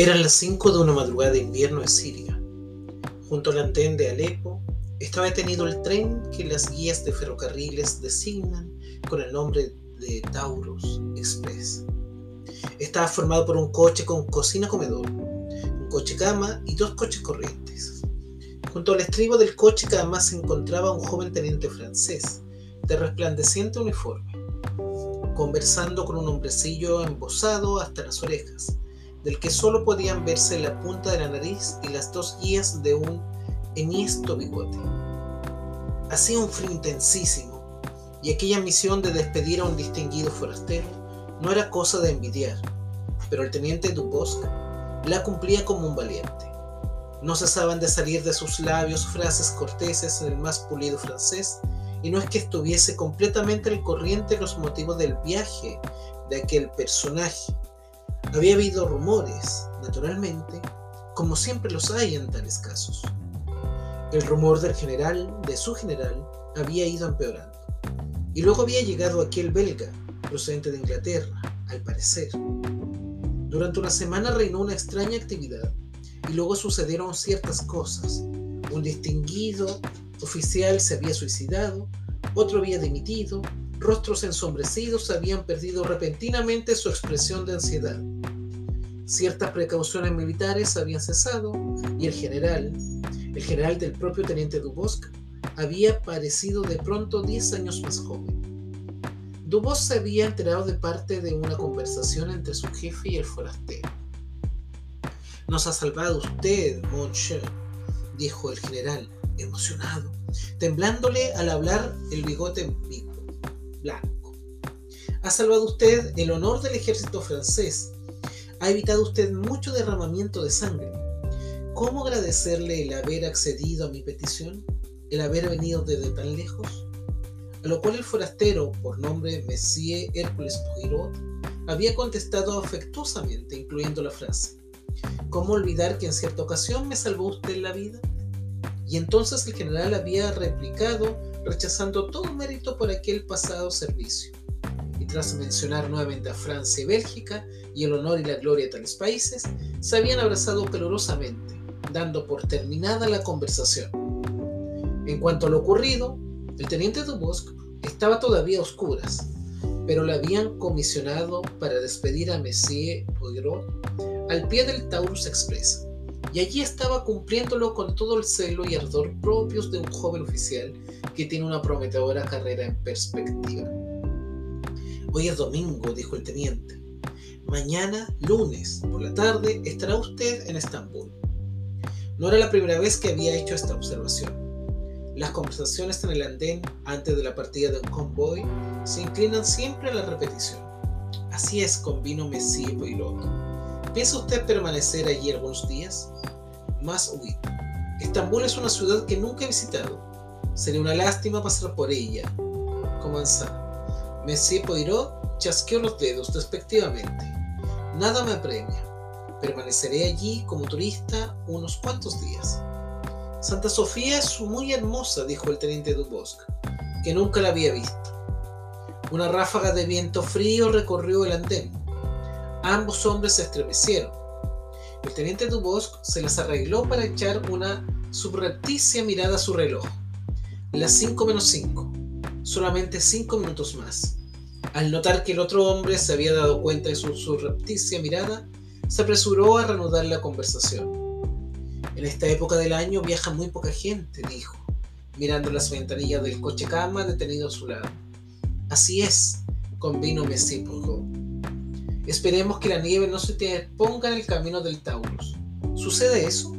Eran las 5 de una madrugada de invierno en Siria. Junto al andén de Alepo estaba detenido el tren que las guías de ferrocarriles designan con el nombre de Taurus Express. Estaba formado por un coche con cocina-comedor, un coche cama y dos coches corrientes. Junto al estribo del coche cama se encontraba un joven teniente francés, de resplandeciente uniforme, conversando con un hombrecillo embosado hasta las orejas del que solo podían verse la punta de la nariz y las dos guías de un enhiesto bigote. Hacía un frío intensísimo, y aquella misión de despedir a un distinguido forastero no era cosa de envidiar, pero el teniente Dubosc la cumplía como un valiente. No cesaban de salir de sus labios frases corteses en el más pulido francés, y no es que estuviese completamente al corriente los motivos del viaje de aquel personaje, había habido rumores, naturalmente, como siempre los hay en tales casos. El rumor del general, de su general, había ido empeorando. Y luego había llegado aquel belga, procedente de Inglaterra, al parecer. Durante una semana reinó una extraña actividad y luego sucedieron ciertas cosas. Un distinguido oficial se había suicidado, otro había dimitido, rostros ensombrecidos habían perdido repentinamente su expresión de ansiedad. Ciertas precauciones militares habían cesado y el general, el general del propio teniente Dubosc, había parecido de pronto 10 años más joven. Dubosc se había enterado de parte de una conversación entre su jefe y el forastero. Nos ha salvado usted, monsieur, dijo el general, emocionado, temblándole al hablar el bigote blanco. Ha salvado usted el honor del ejército francés. Ha evitado usted mucho derramamiento de sangre. ¿Cómo agradecerle el haber accedido a mi petición? ¿El haber venido desde tan lejos? A lo cual el forastero, por nombre Monsieur Hércules Poirot, había contestado afectuosamente, incluyendo la frase: ¿Cómo olvidar que en cierta ocasión me salvó usted la vida? Y entonces el general había replicado rechazando todo mérito por aquel pasado servicio. Y tras mencionar nuevamente a Francia y Bélgica y el honor y la gloria de tales países, se habían abrazado calurosamente, dando por terminada la conversación. En cuanto a lo ocurrido, el teniente Dubosc estaba todavía a oscuras, pero le habían comisionado para despedir a Monsieur Poirot al pie del Taurus Express y allí estaba cumpliéndolo con todo el celo y ardor propios de un joven oficial que tiene una prometedora carrera en perspectiva. Hoy es domingo, dijo el teniente. Mañana, lunes, por la tarde, estará usted en Estambul. No era la primera vez que había hecho esta observación. Las conversaciones en el andén antes de la partida de un convoy se inclinan siempre a la repetición. Así es, convino Messi Poirot ¿Piensa usted permanecer allí algunos días? Más huir. Estambul es una ciudad que nunca he visitado. Sería una lástima pasar por ella. Comenzar. Monsieur Poirot chasqueó los dedos despectivamente. Nada me apremia. Permaneceré allí como turista unos cuantos días. Santa Sofía es muy hermosa, dijo el teniente Dubosc, que nunca la había visto. Una ráfaga de viento frío recorrió el andén. Ambos hombres se estremecieron. El teniente Dubosc se las arregló para echar una subrepticia mirada a su reloj. Las 5 menos 5. Solamente 5 minutos más. Al notar que el otro hombre se había dado cuenta de su subrepticia mirada, se apresuró a reanudar la conversación. En esta época del año viaja muy poca gente, dijo, mirando las ventanillas del coche cama detenido a su lado. Así es, convino Messi Esperemos que la nieve no se te ponga en el camino del Taurus. ¿Sucede eso?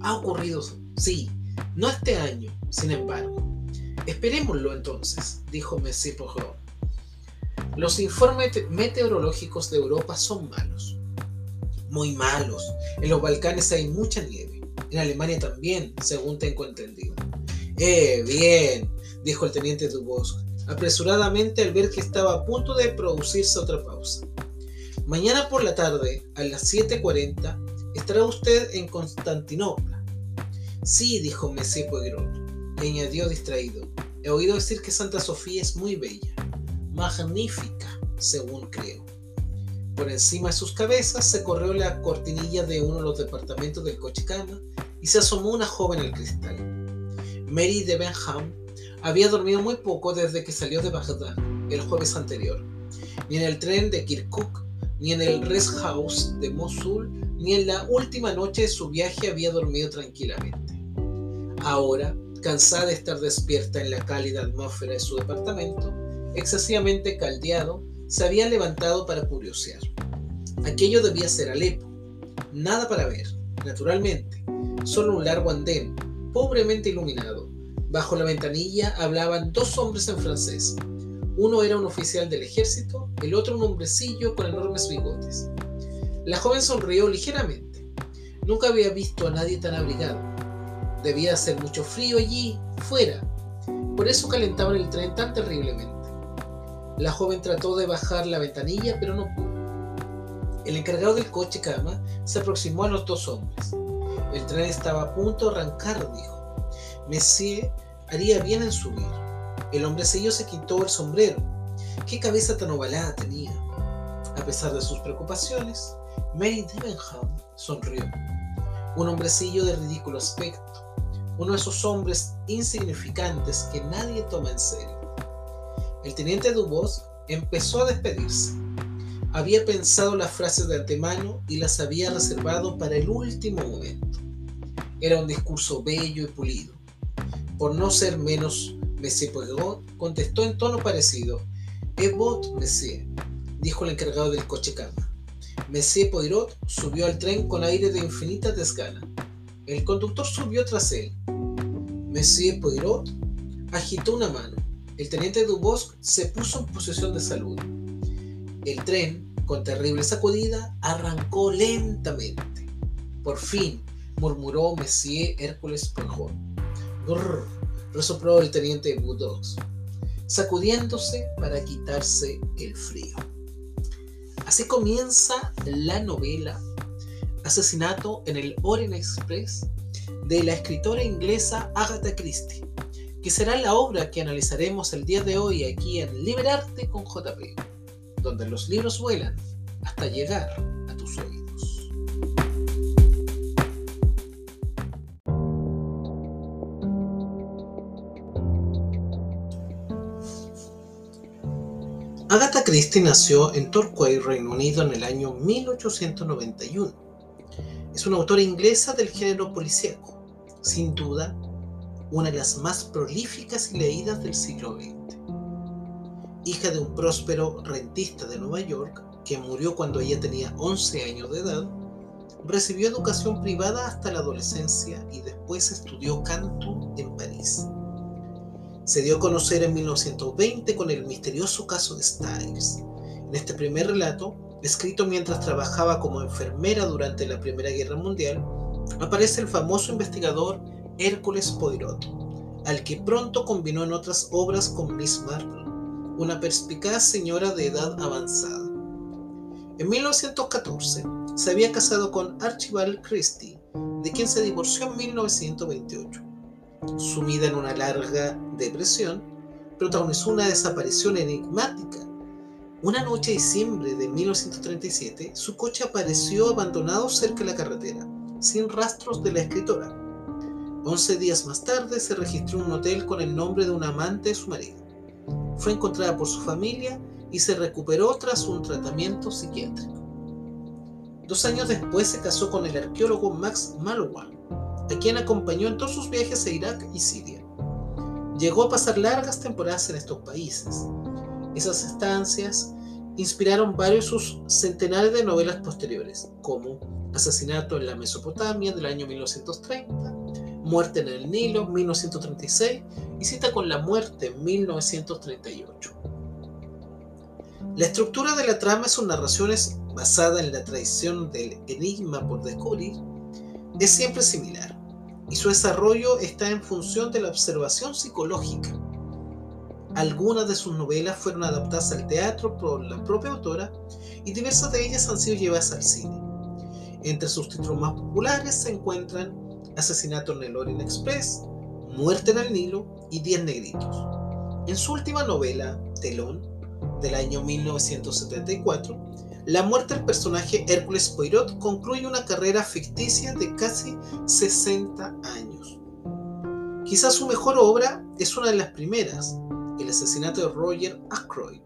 Ha ocurrido, sí, no este año, sin embargo. Esperémoslo entonces, dijo Messi Poirot. Los informes meteorológicos de Europa son malos. Muy malos. En los Balcanes hay mucha nieve. En Alemania también, según tengo entendido. Eh, bien, dijo el teniente Dubosc, apresuradamente al ver que estaba a punto de producirse otra pausa. Mañana por la tarde, a las 7.40, estará usted en Constantinopla. Sí, dijo Messi Poirot, y añadió distraído. He oído decir que Santa Sofía es muy bella, magnífica, según creo. Por encima de sus cabezas se corrió la cortinilla de uno de los departamentos del coche cama y se asomó una joven al cristal. Mary de Benham había dormido muy poco desde que salió de Bagdad el jueves anterior. Ni en el tren de Kirkuk, ni en el rest house de Mosul, ni en la última noche de su viaje había dormido tranquilamente. Ahora, cansada de estar despierta en la cálida atmósfera de su departamento, excesivamente caldeado, se había levantado para curiosear. Aquello debía ser Alepo. Nada para ver, naturalmente. Solo un largo andén, pobremente iluminado. Bajo la ventanilla hablaban dos hombres en francés. Uno era un oficial del ejército, el otro un hombrecillo con enormes bigotes. La joven sonrió ligeramente. Nunca había visto a nadie tan abrigado. Debía hacer mucho frío allí, fuera. Por eso calentaban el tren tan terriblemente. La joven trató de bajar la ventanilla, pero no pudo. El encargado del coche cama se aproximó a los dos hombres. El tren estaba a punto de arrancar, dijo. Monsieur haría bien en subir. El hombrecillo se quitó el sombrero. Qué cabeza tan ovalada tenía. A pesar de sus preocupaciones, Mary Debenham sonrió. Un hombrecillo de ridículo aspecto. Uno de esos hombres insignificantes que nadie toma en serio. El teniente Dubos empezó a despedirse. Había pensado las frases de antemano y las había reservado para el último momento. Era un discurso bello y pulido. Por no ser menos, Monsieur Poirot contestó en tono parecido. Es vot, Monsieur, dijo el encargado del coche cama. Monsieur Poirot subió al tren con aire de infinita desgana. El conductor subió tras él. Monsieur Poirot agitó una mano el teniente Dubosc se puso en posesión de salud. El tren, con terrible sacudida, arrancó lentamente. Por fin, murmuró Monsieur Hércules Poirot. Resopló el teniente Budox, sacudiéndose para quitarse el frío. Así comienza la novela Asesinato en el Orient Express de la escritora inglesa Agatha Christie que será la obra que analizaremos el día de hoy aquí en Liberarte con JP, donde los libros vuelan hasta llegar Agatha Christie nació en Torquay, Reino Unido, en el año 1891. Es una autora inglesa del género policíaco, sin duda una de las más prolíficas y leídas del siglo XX. Hija de un próspero rentista de Nueva York, que murió cuando ella tenía 11 años de edad, recibió educación privada hasta la adolescencia y después estudió canto en París. Se dio a conocer en 1920 con el misterioso caso de Styles. En este primer relato, escrito mientras trabajaba como enfermera durante la Primera Guerra Mundial, aparece el famoso investigador Hércules Poirot, al que pronto combinó en otras obras con Miss Marple, una perspicaz señora de edad avanzada. En 1914 se había casado con Archibald Christie, de quien se divorció en 1928. Sumida en una larga depresión, protagonizó una desaparición enigmática. Una noche de diciembre de 1937, su coche apareció abandonado cerca de la carretera, sin rastros de la escritora. Once días más tarde se registró un hotel con el nombre de un amante de su marido. Fue encontrada por su familia y se recuperó tras un tratamiento psiquiátrico. Dos años después se casó con el arqueólogo Max Malwan, a quien acompañó en todos sus viajes a Irak y Siria. Llegó a pasar largas temporadas en estos países. Esas estancias inspiraron varios de sus centenares de novelas posteriores, como Asesinato en la Mesopotamia del año 1930, Muerte en el Nilo, 1936, y Cita con la Muerte, 1938. La estructura de la trama sus narraciones, basada en la tradición del enigma por descubrir, es siempre similar, y su desarrollo está en función de la observación psicológica. Algunas de sus novelas fueron adaptadas al teatro por la propia autora y diversas de ellas han sido llevadas al cine. Entre sus títulos más populares se encuentran Asesinato en el Orient Express, Muerte en el Nilo y Diez Negritos. En su última novela, Telón, del año 1974, la muerte del personaje Hércules Poirot concluye una carrera ficticia de casi 60 años. Quizás su mejor obra es una de las primeras, El asesinato de Roger Ackroyd,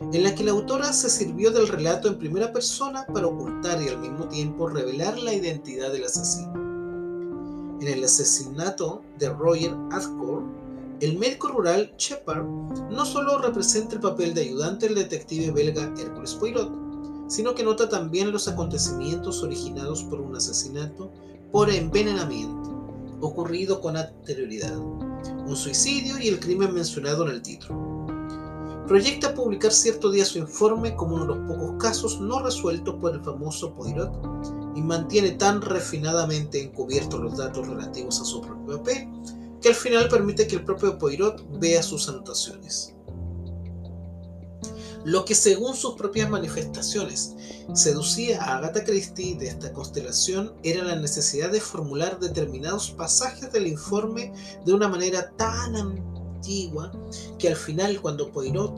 en la que la autora se sirvió del relato en primera persona para ocultar y al mismo tiempo revelar la identidad del asesino. En el asesinato de Roger Ackroyd, el médico rural Shepard no solo representa el papel de ayudante del detective belga Hércules Poirot, sino que nota también los acontecimientos originados por un asesinato por envenenamiento, ocurrido con anterioridad, un suicidio y el crimen mencionado en el título proyecta publicar cierto día su informe como uno de los pocos casos no resueltos por el famoso Poirot y mantiene tan refinadamente encubiertos los datos relativos a su propio papel que al final permite que el propio Poirot vea sus anotaciones. Lo que según sus propias manifestaciones seducía a Agatha Christie de esta constelación era la necesidad de formular determinados pasajes del informe de una manera tan que al final cuando Poirot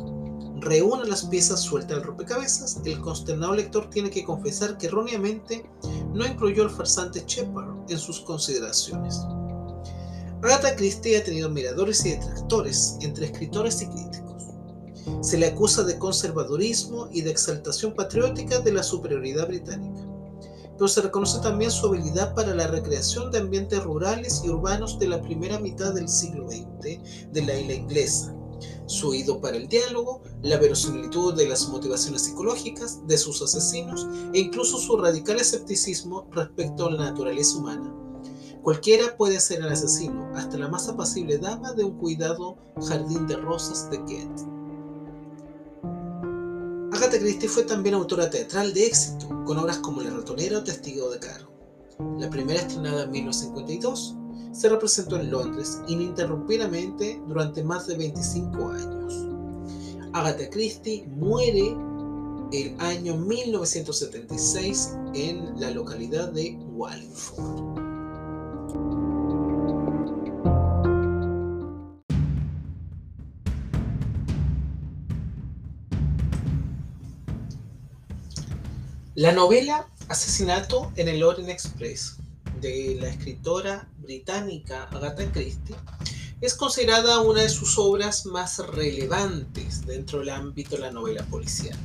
reúne las piezas sueltas del rompecabezas, el consternado lector tiene que confesar que erróneamente no incluyó al farsante Shepard en sus consideraciones. Agatha Christie ha tenido miradores y detractores entre escritores y críticos. Se le acusa de conservadurismo y de exaltación patriótica de la superioridad británica pero se reconoce también su habilidad para la recreación de ambientes rurales y urbanos de la primera mitad del siglo XX de la isla inglesa, su oído para el diálogo, la verosimilitud de las motivaciones psicológicas de sus asesinos e incluso su radical escepticismo respecto a la naturaleza humana. Cualquiera puede ser el asesino, hasta la más apacible dama de un cuidado jardín de rosas de Kent. Agatha Christie fue también autora teatral de éxito, con obras como La ratonera o Testigo de Caro. La primera, estrenada en 1952, se representó en Londres ininterrumpidamente durante más de 25 años. Agatha Christie muere el año 1976 en la localidad de Wallingford. La novela Asesinato en el Orient Express de la escritora británica Agatha Christie es considerada una de sus obras más relevantes dentro del ámbito de la novela policial.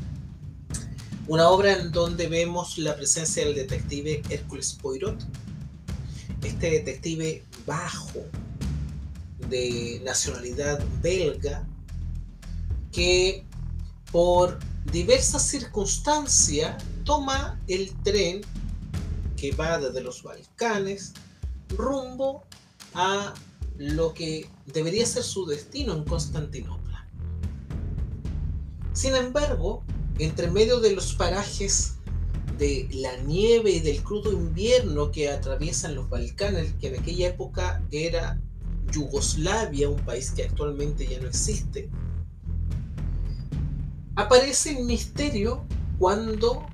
Una obra en donde vemos la presencia del detective Hércules Poirot, este detective bajo de nacionalidad belga que por diversas circunstancias toma el tren que va desde los Balcanes rumbo a lo que debería ser su destino en Constantinopla. Sin embargo, entre medio de los parajes de la nieve y del crudo invierno que atraviesan los Balcanes, que en aquella época era Yugoslavia, un país que actualmente ya no existe, aparece el misterio cuando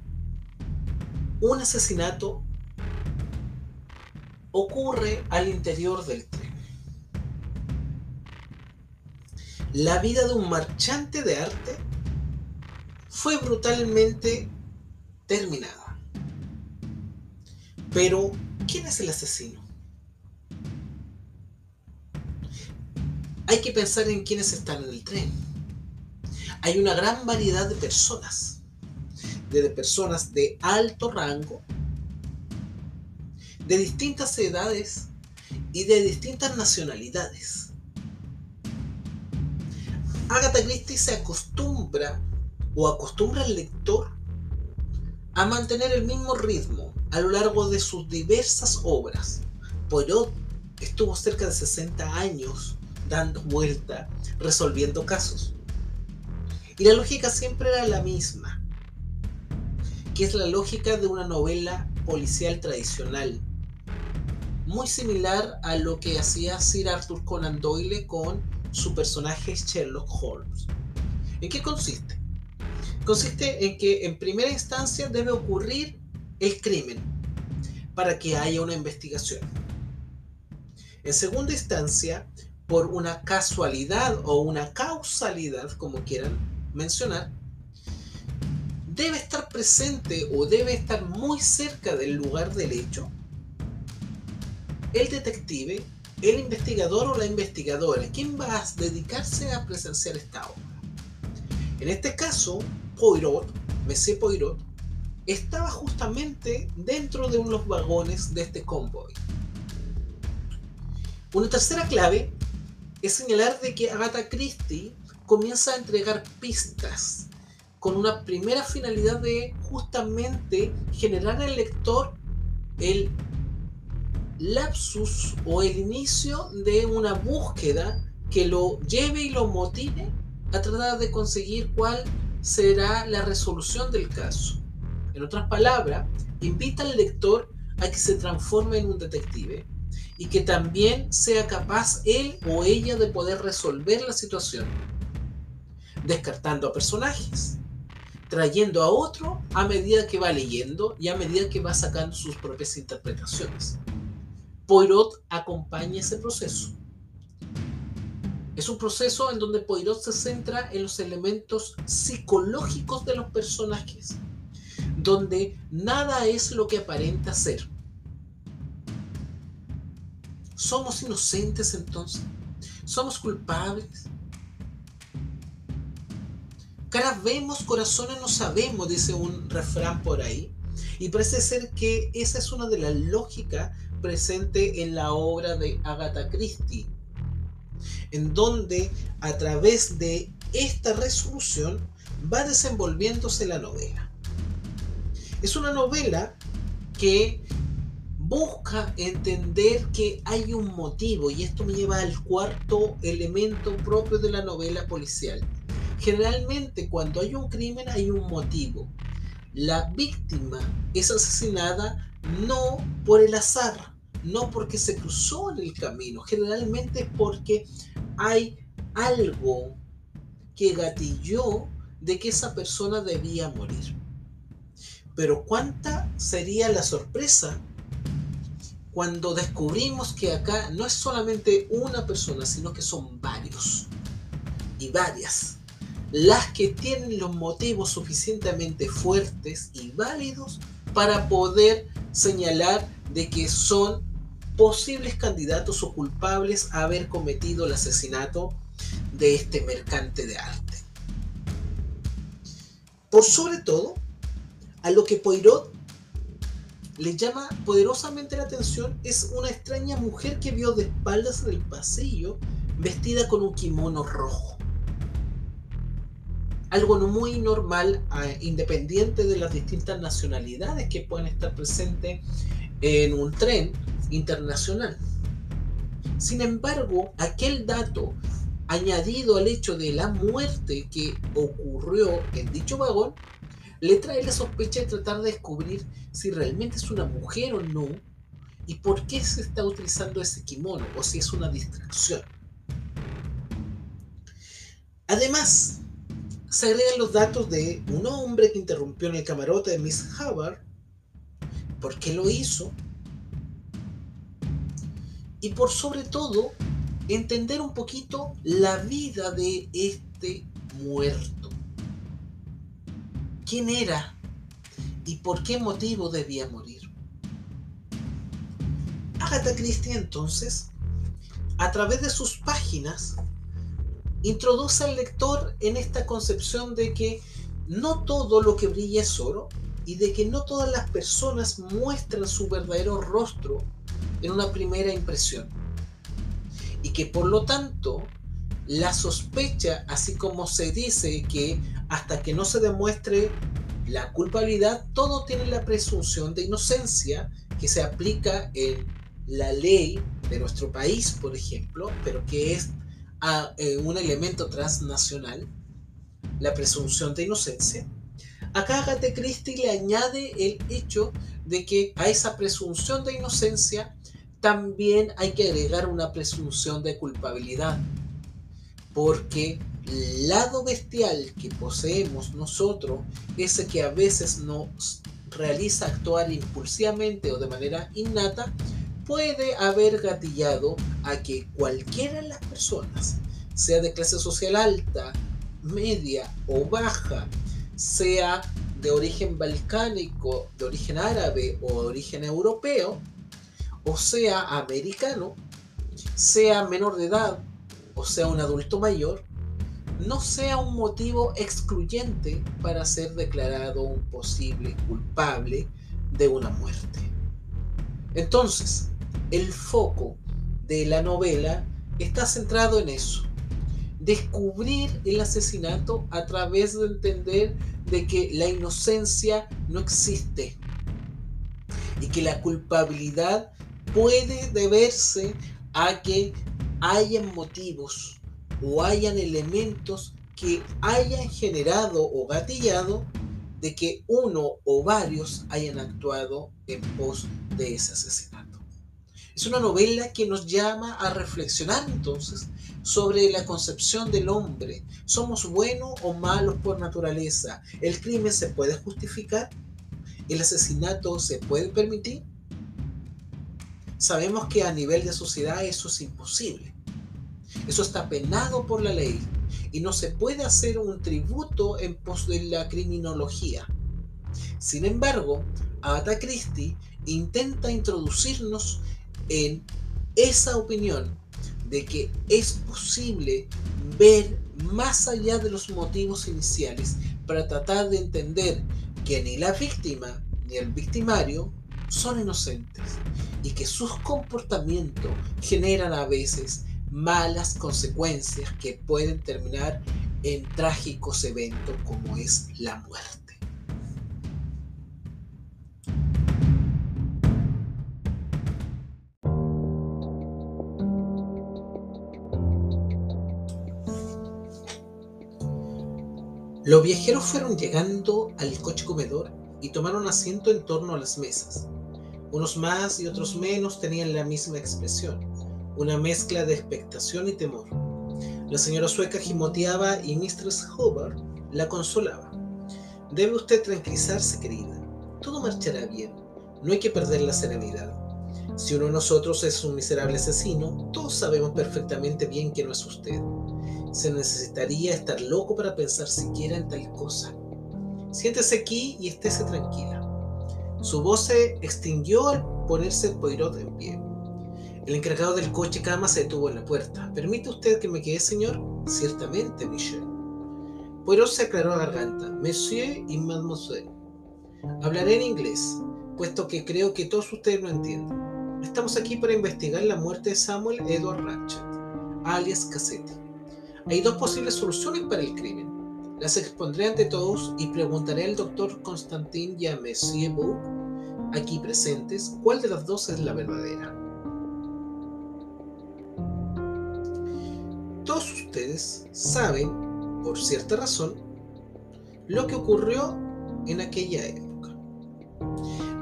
un asesinato ocurre al interior del tren. La vida de un marchante de arte fue brutalmente terminada. Pero, ¿quién es el asesino? Hay que pensar en quiénes están en el tren. Hay una gran variedad de personas de personas de alto rango, de distintas edades y de distintas nacionalidades. Agatha Christie se acostumbra o acostumbra al lector a mantener el mismo ritmo a lo largo de sus diversas obras. Poirot estuvo cerca de 60 años dando vuelta, resolviendo casos. Y la lógica siempre era la misma que es la lógica de una novela policial tradicional, muy similar a lo que hacía Sir Arthur Conan Doyle con su personaje Sherlock Holmes. ¿En qué consiste? Consiste en que en primera instancia debe ocurrir el crimen para que haya una investigación. En segunda instancia, por una casualidad o una causalidad, como quieran mencionar, debe estar presente o debe estar muy cerca del lugar del hecho, el detective, el investigador o la investigadora, ¿quién va a dedicarse a presenciar esta obra? En este caso, Poirot, Monsieur Poirot, estaba justamente dentro de unos vagones de este convoy. Una tercera clave es señalar de que Agatha Christie comienza a entregar pistas con una primera finalidad de justamente generar al lector el lapsus o el inicio de una búsqueda que lo lleve y lo motive a tratar de conseguir cuál será la resolución del caso. En otras palabras, invita al lector a que se transforme en un detective y que también sea capaz él o ella de poder resolver la situación, descartando a personajes, trayendo a otro a medida que va leyendo y a medida que va sacando sus propias interpretaciones. Poirot acompaña ese proceso. Es un proceso en donde Poirot se centra en los elementos psicológicos de los personajes, donde nada es lo que aparenta ser. ¿Somos inocentes entonces? ¿Somos culpables? Caras vemos, corazones no sabemos, dice un refrán por ahí. Y parece ser que esa es una de las lógicas presente en la obra de Agatha Christie en donde a través de esta resolución va desenvolviéndose la novela. Es una novela que busca entender que hay un motivo y esto me lleva al cuarto elemento propio de la novela policial. Generalmente cuando hay un crimen hay un motivo. La víctima es asesinada no por el azar, no porque se cruzó en el camino, generalmente es porque hay algo que gatilló de que esa persona debía morir. Pero cuánta sería la sorpresa cuando descubrimos que acá no es solamente una persona, sino que son varios y varias las que tienen los motivos suficientemente fuertes y válidos para poder señalar de que son posibles candidatos o culpables a haber cometido el asesinato de este mercante de arte. Por sobre todo, a lo que Poirot le llama poderosamente la atención es una extraña mujer que vio de espaldas en el pasillo vestida con un kimono rojo. Algo muy normal, independiente de las distintas nacionalidades que pueden estar presentes en un tren internacional. Sin embargo, aquel dato añadido al hecho de la muerte que ocurrió en dicho vagón, le trae la sospecha de tratar de descubrir si realmente es una mujer o no y por qué se está utilizando ese kimono o si es una distracción. Además, se agregan los datos de un hombre que interrumpió en el camarote de Miss Hubbard, por qué lo hizo, y por sobre todo entender un poquito la vida de este muerto. ¿Quién era? ¿Y por qué motivo debía morir? Agatha Christie entonces, a través de sus páginas, introduce al lector en esta concepción de que no todo lo que brilla es oro y de que no todas las personas muestran su verdadero rostro en una primera impresión. Y que por lo tanto la sospecha, así como se dice que hasta que no se demuestre la culpabilidad, todo tiene la presunción de inocencia que se aplica en la ley de nuestro país, por ejemplo, pero que es a, eh, un elemento transnacional, la presunción de inocencia. Acá Agatha Christie le añade el hecho de que a esa presunción de inocencia también hay que agregar una presunción de culpabilidad, porque el lado bestial que poseemos nosotros, ese que a veces nos realiza actuar impulsivamente o de manera innata, puede haber gatillado a que cualquiera de las personas, sea de clase social alta, media o baja, sea de origen balcánico, de origen árabe o de origen europeo, o sea americano, sea menor de edad o sea un adulto mayor, no sea un motivo excluyente para ser declarado un posible culpable de una muerte. Entonces, el foco de la novela está centrado en eso. Descubrir el asesinato a través de entender de que la inocencia no existe y que la culpabilidad puede deberse a que hayan motivos o hayan elementos que hayan generado o gatillado de que uno o varios hayan actuado en pos de ese asesinato. Es una novela que nos llama a reflexionar entonces sobre la concepción del hombre. ¿Somos buenos o malos por naturaleza? ¿El crimen se puede justificar? ¿El asesinato se puede permitir? Sabemos que a nivel de sociedad eso es imposible. Eso está penado por la ley y no se puede hacer un tributo en pos de la criminología. Sin embargo, Agatha Christie intenta introducirnos en esa opinión de que es posible ver más allá de los motivos iniciales para tratar de entender que ni la víctima ni el victimario son inocentes y que sus comportamientos generan a veces malas consecuencias que pueden terminar en trágicos eventos como es la muerte. Los viajeros fueron llegando al coche comedor y tomaron asiento en torno a las mesas. Unos más y otros menos tenían la misma expresión, una mezcla de expectación y temor. La señora sueca gimoteaba y Mistress Hubbard la consolaba. Debe usted tranquilizarse, querida. Todo marchará bien. No hay que perder la serenidad. Si uno de nosotros es un miserable asesino, todos sabemos perfectamente bien que no es usted. Se necesitaría estar loco para pensar siquiera en tal cosa. Siéntese aquí y estése tranquila. Su voz se extinguió al ponerse Poirot en pie. El encargado del coche cama se detuvo en la puerta. ¿Permite usted que me quede, señor? Ciertamente, Michel. Poirot se aclaró la garganta. Monsieur y Mademoiselle. Hablaré en inglés, puesto que creo que todos ustedes lo entienden. Estamos aquí para investigar la muerte de Samuel Edward Ratchet, alias Cassetti. Hay dos posibles soluciones para el crimen. Las expondré ante todos y preguntaré al doctor Constantin y a Monsieur Book, aquí presentes, cuál de las dos es la verdadera. Todos ustedes saben, por cierta razón, lo que ocurrió en aquella época.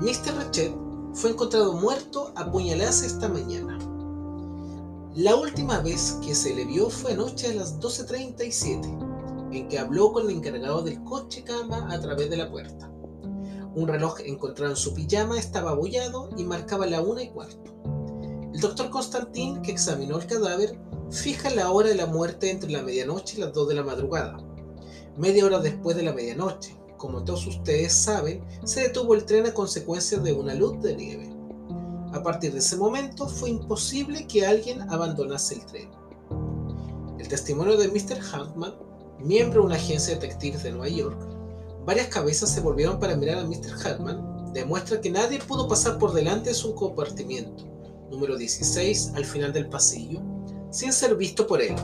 Mr. Ratchet fue encontrado muerto a puñaladas esta mañana. La última vez que se le vio fue anoche a las 12.37, en que habló con el encargado del coche cama a través de la puerta. Un reloj encontrado en su pijama estaba abollado y marcaba la una y cuarto. El doctor Constantin, que examinó el cadáver, fija la hora de la muerte entre la medianoche y las 2 de la madrugada. Media hora después de la medianoche, como todos ustedes saben, se detuvo el tren a consecuencia de una luz de nieve. A partir de ese momento fue imposible que alguien abandonase el tren. El testimonio de Mr. Hartman, miembro de una agencia de detectives de Nueva York, varias cabezas se volvieron para mirar a Mr. Hartman, demuestra que nadie pudo pasar por delante de su compartimiento, número 16, al final del pasillo, sin ser visto por él.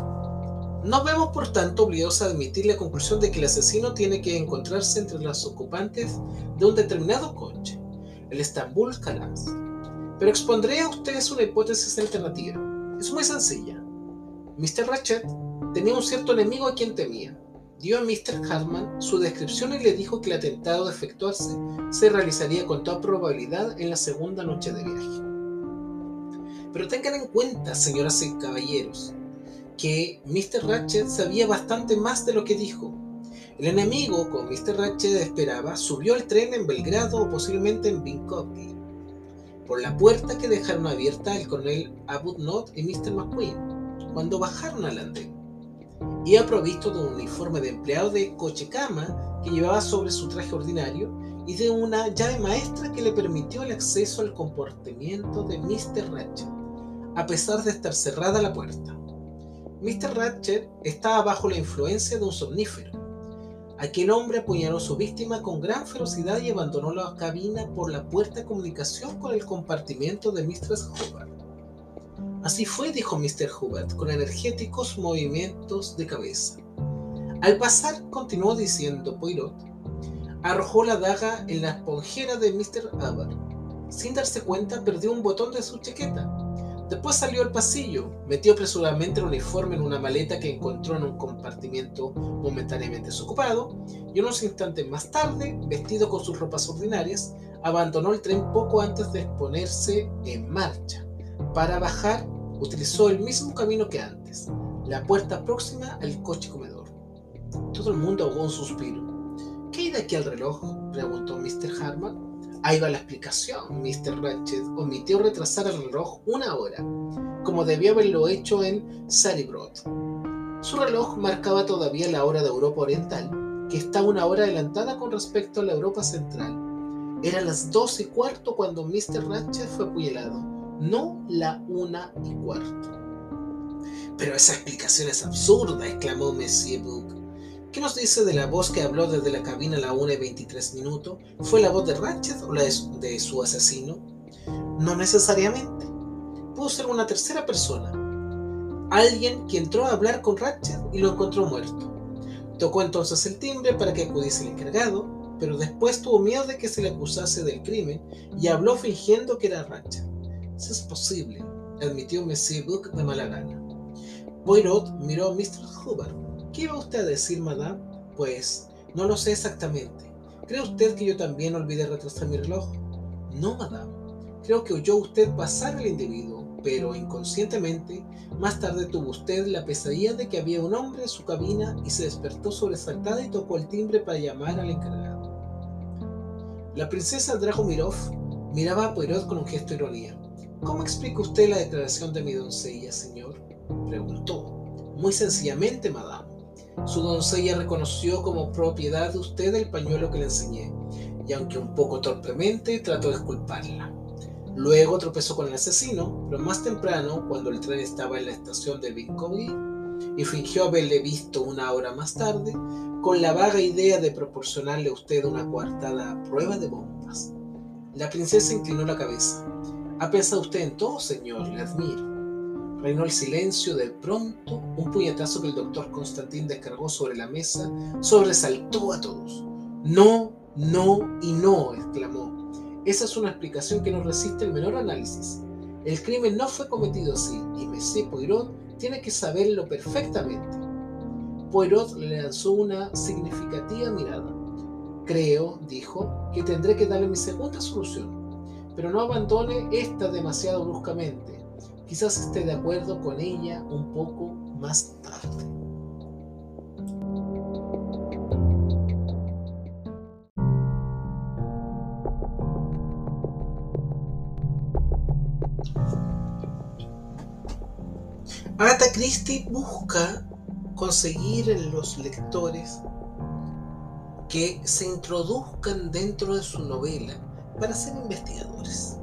Nos vemos por tanto obligados a admitir la conclusión de que el asesino tiene que encontrarse entre las ocupantes de un determinado coche, el Istanbul Calais. Pero expondré a ustedes una hipótesis alternativa. Es muy sencilla. Mr. Ratchet tenía un cierto enemigo a quien temía. Dio a Mr. Hartman su descripción y le dijo que el atentado de efectuarse se realizaría con toda probabilidad en la segunda noche de viaje. Pero tengan en cuenta, señoras y caballeros, que Mr. Ratchet sabía bastante más de lo que dijo. El enemigo, como Mr. Ratchet esperaba, subió al tren en Belgrado o posiblemente en Vinkovci por la puerta que dejaron abierta el coronel Not y Mr. McQueen cuando bajaron al andén. Iba provisto de un uniforme de empleado de coche cama que llevaba sobre su traje ordinario y de una llave maestra que le permitió el acceso al comportamiento de Mr. Ratchet, a pesar de estar cerrada la puerta. Mr. Ratchet estaba bajo la influencia de un somnífero. Aquel hombre apuñaló a su víctima con gran ferocidad y abandonó la cabina por la puerta de comunicación con el compartimiento de Mistress Hubbard. Así fue, dijo Mr. Hubbard, con energéticos movimientos de cabeza. Al pasar, continuó diciendo Poirot, arrojó la daga en la esponjera de Mr. Hubbard. Sin darse cuenta, perdió un botón de su chaqueta. Después salió al pasillo, metió apresuradamente el uniforme en una maleta que encontró en un compartimiento momentáneamente desocupado, y unos instantes más tarde, vestido con sus ropas ordinarias, abandonó el tren poco antes de ponerse en marcha. Para bajar, utilizó el mismo camino que antes, la puerta próxima al coche comedor. Todo el mundo ahogó un suspiro. ¿Qué hay de aquí al reloj? preguntó Mr. Harman. Ahí va la explicación. Mr. Ratchet omitió retrasar el reloj una hora, como debió haberlo hecho en Saribroad. Su reloj marcaba todavía la hora de Europa Oriental, que está una hora adelantada con respecto a la Europa Central. Eran las dos y cuarto cuando Mr. Ratchet fue apuñalado, no la una y cuarto. Pero esa explicación es absurda, exclamó Monsieur Book. ¿Qué nos dice de la voz que habló desde la cabina a la 1 y 23 minutos? ¿Fue la voz de Ratchet o la de su, asesino? No necesariamente. Pudo ser una tercera persona. Alguien que entró a hablar con Ratchet y lo encontró muerto. Tocó entonces el timbre para que acudiese el encargado, pero después tuvo miedo de que se le acusase del crimen y habló fingiendo que era Ratchet. Eso es posible, admitió Monsieur Book de mala gana. Poirot miró a Mr. Hubbard ¿Qué iba usted a decir, madame? Pues no lo sé exactamente. ¿Cree usted que yo también olvidé retrasar mi reloj? No, madame. Creo que oyó usted pasar al individuo, pero inconscientemente, más tarde tuvo usted la pesadilla de que había un hombre en su cabina y se despertó sobresaltada y tocó el timbre para llamar al encargado. La princesa Dragomirov miraba a Poirot con un gesto de ironía. ¿Cómo explica usted la declaración de mi doncella, señor? preguntó. Muy sencillamente, madame. Su doncella reconoció como propiedad de usted el pañuelo que le enseñé, y aunque un poco torpemente, trató de culparla. Luego tropezó con el asesino, pero más temprano, cuando el tren estaba en la estación de Vinkovy, y fingió haberle visto una hora más tarde, con la vaga idea de proporcionarle a usted una coartada prueba de bombas. La princesa inclinó la cabeza. ¿Ha pensado usted en todo, señor? Le admiro. Reinó el silencio, de pronto un puñetazo que el doctor Constantín descargó sobre la mesa sobresaltó a todos. No, no y no, exclamó. Esa es una explicación que no resiste el menor análisis. El crimen no fue cometido así y Messie Poirot tiene que saberlo perfectamente. Poirot le lanzó una significativa mirada. Creo, dijo, que tendré que darle mi segunda solución, pero no abandone esta demasiado bruscamente quizás esté de acuerdo con ella un poco más tarde. Agatha Christie busca conseguir en los lectores que se introduzcan dentro de su novela para ser investigadores.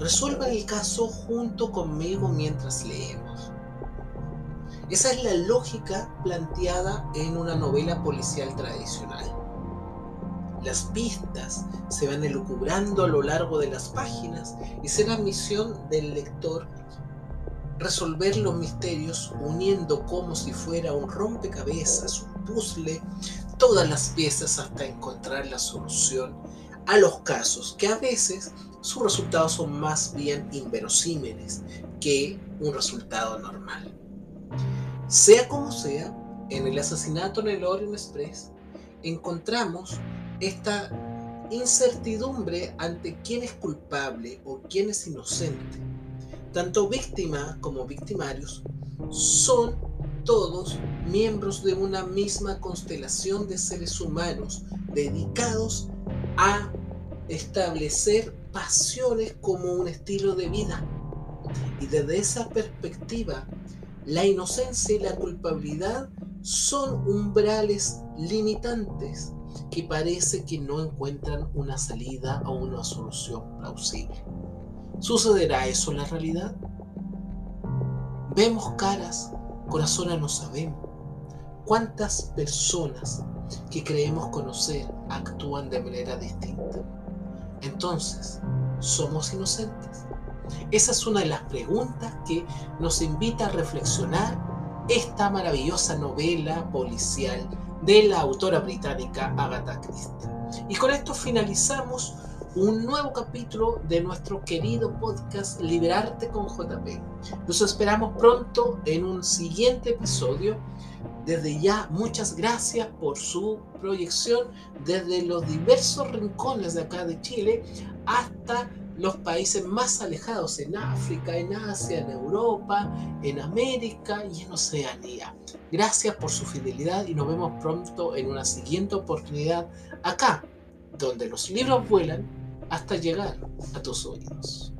Resuelvan el caso junto conmigo mientras leemos. Esa es la lógica planteada en una novela policial tradicional. Las pistas se van elucubrando a lo largo de las páginas y será misión del lector resolver los misterios uniendo como si fuera un rompecabezas, un puzzle, todas las piezas hasta encontrar la solución a los casos que a veces sus resultados son más bien inverosímiles que un resultado normal. Sea como sea, en el asesinato en el Orient Express encontramos esta incertidumbre ante quién es culpable o quién es inocente. Tanto víctima como victimarios son todos miembros de una misma constelación de seres humanos dedicados a establecer pasiones como un estilo de vida. Y desde esa perspectiva, la inocencia y la culpabilidad son umbrales limitantes que parece que no encuentran una salida o una solución plausible. ¿Sucederá eso en la realidad? Vemos caras, corazones no sabemos. ¿Cuántas personas que creemos conocer actúan de manera distinta? Entonces, ¿somos inocentes? Esa es una de las preguntas que nos invita a reflexionar esta maravillosa novela policial de la autora británica Agatha Christie. Y con esto finalizamos un nuevo capítulo de nuestro querido podcast Liberarte con JP. Nos esperamos pronto en un siguiente episodio. Desde ya, muchas gracias por su proyección desde los diversos rincones de acá de Chile hasta los países más alejados en África, en Asia, en Europa, en América y en Oceanía. Gracias por su fidelidad y nos vemos pronto en una siguiente oportunidad acá, donde los libros vuelan hasta llegar a tus oídos.